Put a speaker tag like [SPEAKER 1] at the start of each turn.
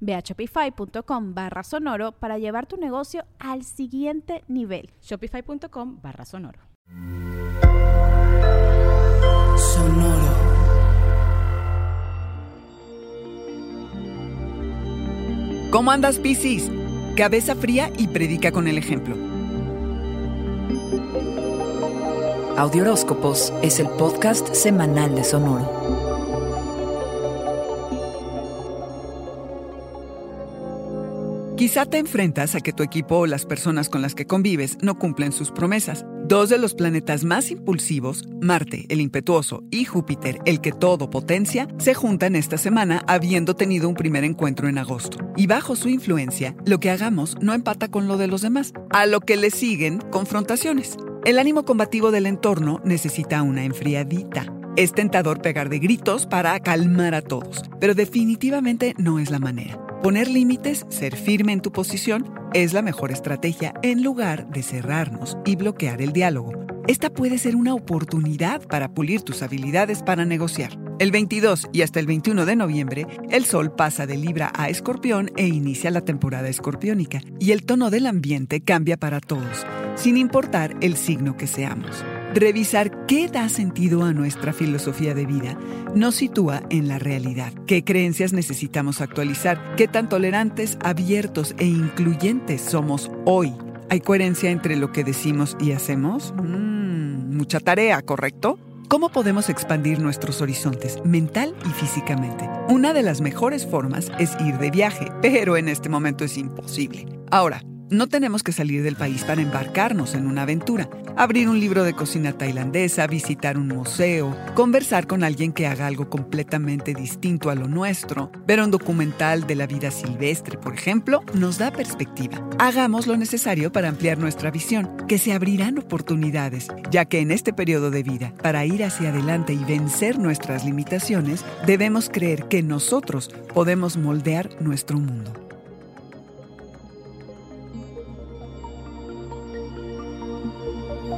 [SPEAKER 1] Ve a shopify.com barra sonoro para llevar tu negocio al siguiente nivel.
[SPEAKER 2] Shopify.com barra sonoro.
[SPEAKER 3] Sonoro. ¿Cómo andas, Piscis? Cabeza fría y predica con el ejemplo.
[SPEAKER 4] Audioróscopos es el podcast semanal de Sonoro.
[SPEAKER 3] Quizá te enfrentas a que tu equipo o las personas con las que convives no cumplen sus promesas. Dos de los planetas más impulsivos, Marte, el impetuoso, y Júpiter, el que todo potencia, se juntan esta semana habiendo tenido un primer encuentro en agosto. Y bajo su influencia, lo que hagamos no empata con lo de los demás, a lo que le siguen confrontaciones. El ánimo combativo del entorno necesita una enfriadita. Es tentador pegar de gritos para calmar a todos, pero definitivamente no es la manera. Poner límites, ser firme en tu posición, es la mejor estrategia en lugar de cerrarnos y bloquear el diálogo. Esta puede ser una oportunidad para pulir tus habilidades para negociar. El 22 y hasta el 21 de noviembre, el Sol pasa de Libra a Escorpión e inicia la temporada escorpiónica, y el tono del ambiente cambia para todos, sin importar el signo que seamos. Revisar qué da sentido a nuestra filosofía de vida nos sitúa en la realidad. ¿Qué creencias necesitamos actualizar? ¿Qué tan tolerantes, abiertos e incluyentes somos hoy? ¿Hay coherencia entre lo que decimos y hacemos? Mm, mucha tarea, ¿correcto? ¿Cómo podemos expandir nuestros horizontes mental y físicamente? Una de las mejores formas es ir de viaje, pero en este momento es imposible. Ahora, no tenemos que salir del país para embarcarnos en una aventura, abrir un libro de cocina tailandesa, visitar un museo, conversar con alguien que haga algo completamente distinto a lo nuestro, ver un documental de la vida silvestre, por ejemplo, nos da perspectiva. Hagamos lo necesario para ampliar nuestra visión, que se abrirán oportunidades, ya que en este periodo de vida, para ir hacia adelante y vencer nuestras limitaciones, debemos creer que nosotros podemos moldear nuestro mundo.